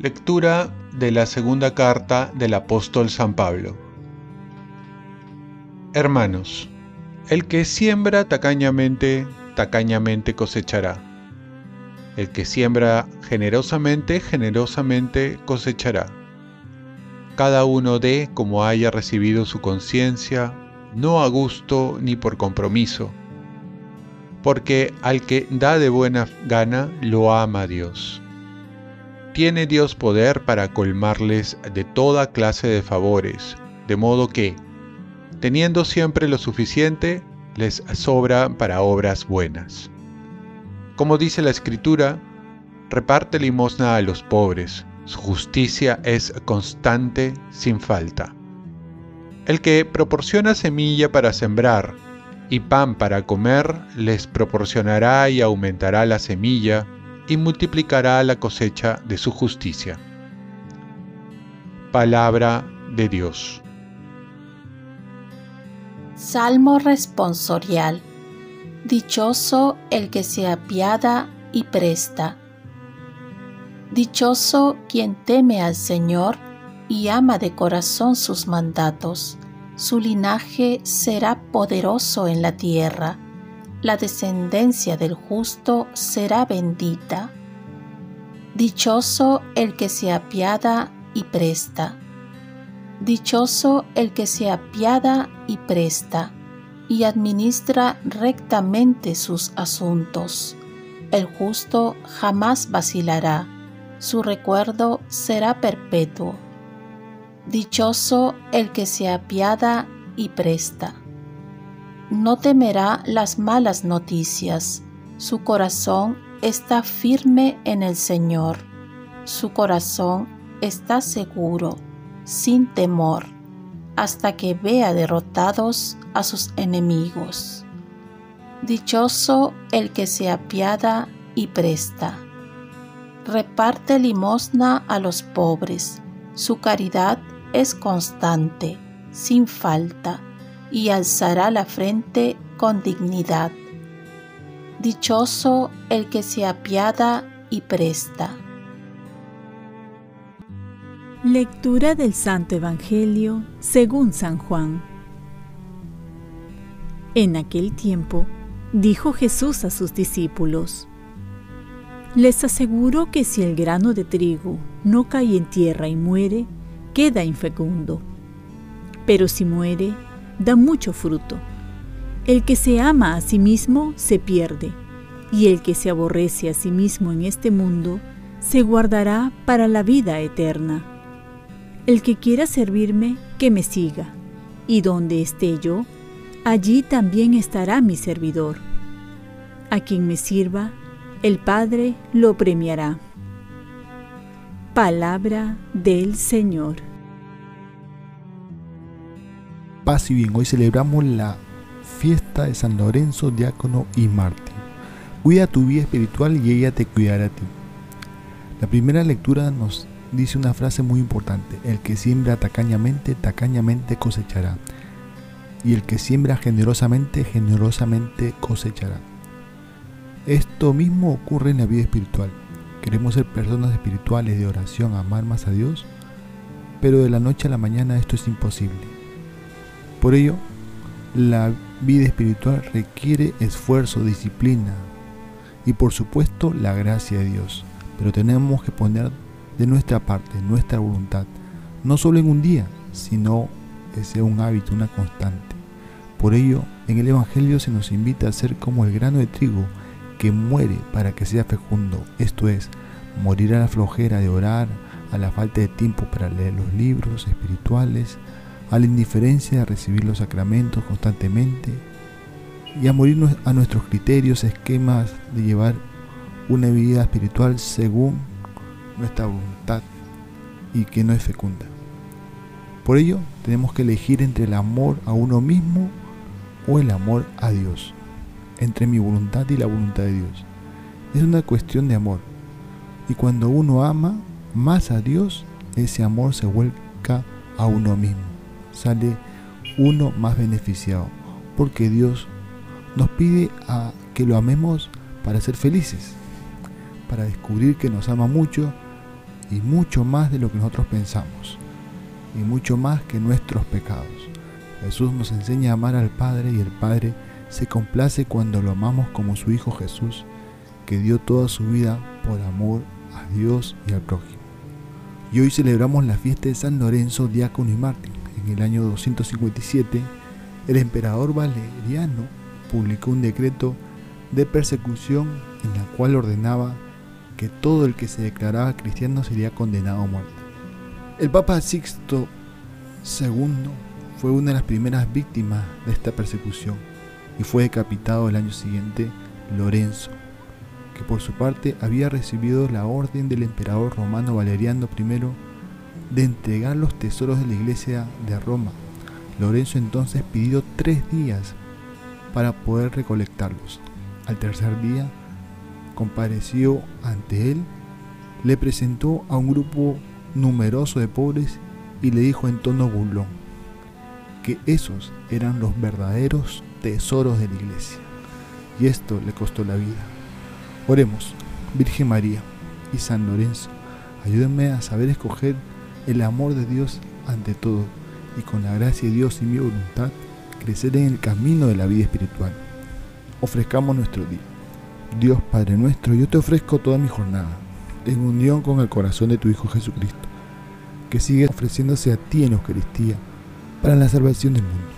Lectura de la segunda carta del apóstol San Pablo. Hermanos, el que siembra tacañamente, tacañamente cosechará. El que siembra generosamente, generosamente cosechará. Cada uno dé como haya recibido su conciencia, no a gusto ni por compromiso, porque al que da de buena gana lo ama Dios tiene Dios poder para colmarles de toda clase de favores, de modo que, teniendo siempre lo suficiente, les sobra para obras buenas. Como dice la Escritura, reparte limosna a los pobres, su justicia es constante sin falta. El que proporciona semilla para sembrar y pan para comer, les proporcionará y aumentará la semilla, y multiplicará la cosecha de su justicia. Palabra de Dios. Salmo responsorial. Dichoso el que se apiada y presta. Dichoso quien teme al Señor y ama de corazón sus mandatos. Su linaje será poderoso en la tierra la descendencia del justo será bendita. Dichoso el que se apiada y presta. Dichoso el que se apiada y presta, y administra rectamente sus asuntos. El justo jamás vacilará, su recuerdo será perpetuo. Dichoso el que se apiada y presta no temerá las malas noticias. Su corazón está firme en el Señor. Su corazón está seguro, sin temor, hasta que vea derrotados a sus enemigos. Dichoso el que se apiada y presta. Reparte limosna a los pobres. Su caridad es constante, sin falta y alzará la frente con dignidad. Dichoso el que se apiada y presta. Lectura del Santo Evangelio según San Juan. En aquel tiempo dijo Jesús a sus discípulos, Les aseguro que si el grano de trigo no cae en tierra y muere, queda infecundo. Pero si muere, da mucho fruto. El que se ama a sí mismo se pierde, y el que se aborrece a sí mismo en este mundo se guardará para la vida eterna. El que quiera servirme, que me siga, y donde esté yo, allí también estará mi servidor. A quien me sirva, el Padre lo premiará. Palabra del Señor. paz y bien. Hoy celebramos la fiesta de San Lorenzo, diácono y mártir. Cuida tu vida espiritual y ella te cuidará a ti. La primera lectura nos dice una frase muy importante. El que siembra tacañamente, tacañamente cosechará. Y el que siembra generosamente, generosamente cosechará. Esto mismo ocurre en la vida espiritual. Queremos ser personas espirituales de oración, amar más a Dios, pero de la noche a la mañana esto es imposible. Por ello, la vida espiritual requiere esfuerzo, disciplina y por supuesto la gracia de Dios. Pero tenemos que poner de nuestra parte, nuestra voluntad, no solo en un día, sino que sea un hábito, una constante. Por ello, en el Evangelio se nos invita a ser como el grano de trigo que muere para que sea fecundo, esto es, morir a la flojera de orar, a la falta de tiempo para leer los libros espirituales, a la indiferencia de recibir los sacramentos constantemente y a morir a nuestros criterios, esquemas de llevar una vida espiritual según nuestra voluntad y que no es fecunda. Por ello, tenemos que elegir entre el amor a uno mismo o el amor a Dios, entre mi voluntad y la voluntad de Dios. Es una cuestión de amor. Y cuando uno ama más a Dios, ese amor se vuelca a uno mismo sale uno más beneficiado, porque Dios nos pide a que lo amemos para ser felices, para descubrir que nos ama mucho y mucho más de lo que nosotros pensamos, y mucho más que nuestros pecados. Jesús nos enseña a amar al Padre y el Padre se complace cuando lo amamos como su Hijo Jesús, que dio toda su vida por amor a Dios y al prójimo. Y hoy celebramos la fiesta de San Lorenzo, diácono y mártir. En el año 257, el emperador Valeriano publicó un decreto de persecución en la cual ordenaba que todo el que se declaraba cristiano sería condenado a muerte. El Papa Sixto II fue una de las primeras víctimas de esta persecución y fue decapitado el año siguiente Lorenzo, que por su parte había recibido la orden del emperador romano Valeriano I de entregar los tesoros de la iglesia de Roma. Lorenzo entonces pidió tres días para poder recolectarlos. Al tercer día, compareció ante él, le presentó a un grupo numeroso de pobres y le dijo en tono burlón que esos eran los verdaderos tesoros de la iglesia. Y esto le costó la vida. Oremos, Virgen María y San Lorenzo, ayúdenme a saber escoger el amor de Dios ante todo y con la gracia de Dios y mi voluntad crecer en el camino de la vida espiritual. Ofrezcamos nuestro día. Dios Padre nuestro, yo te ofrezco toda mi jornada, en unión con el corazón de tu Hijo Jesucristo, que sigue ofreciéndose a ti en Eucaristía para la salvación del mundo.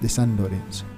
de San Lorenzo.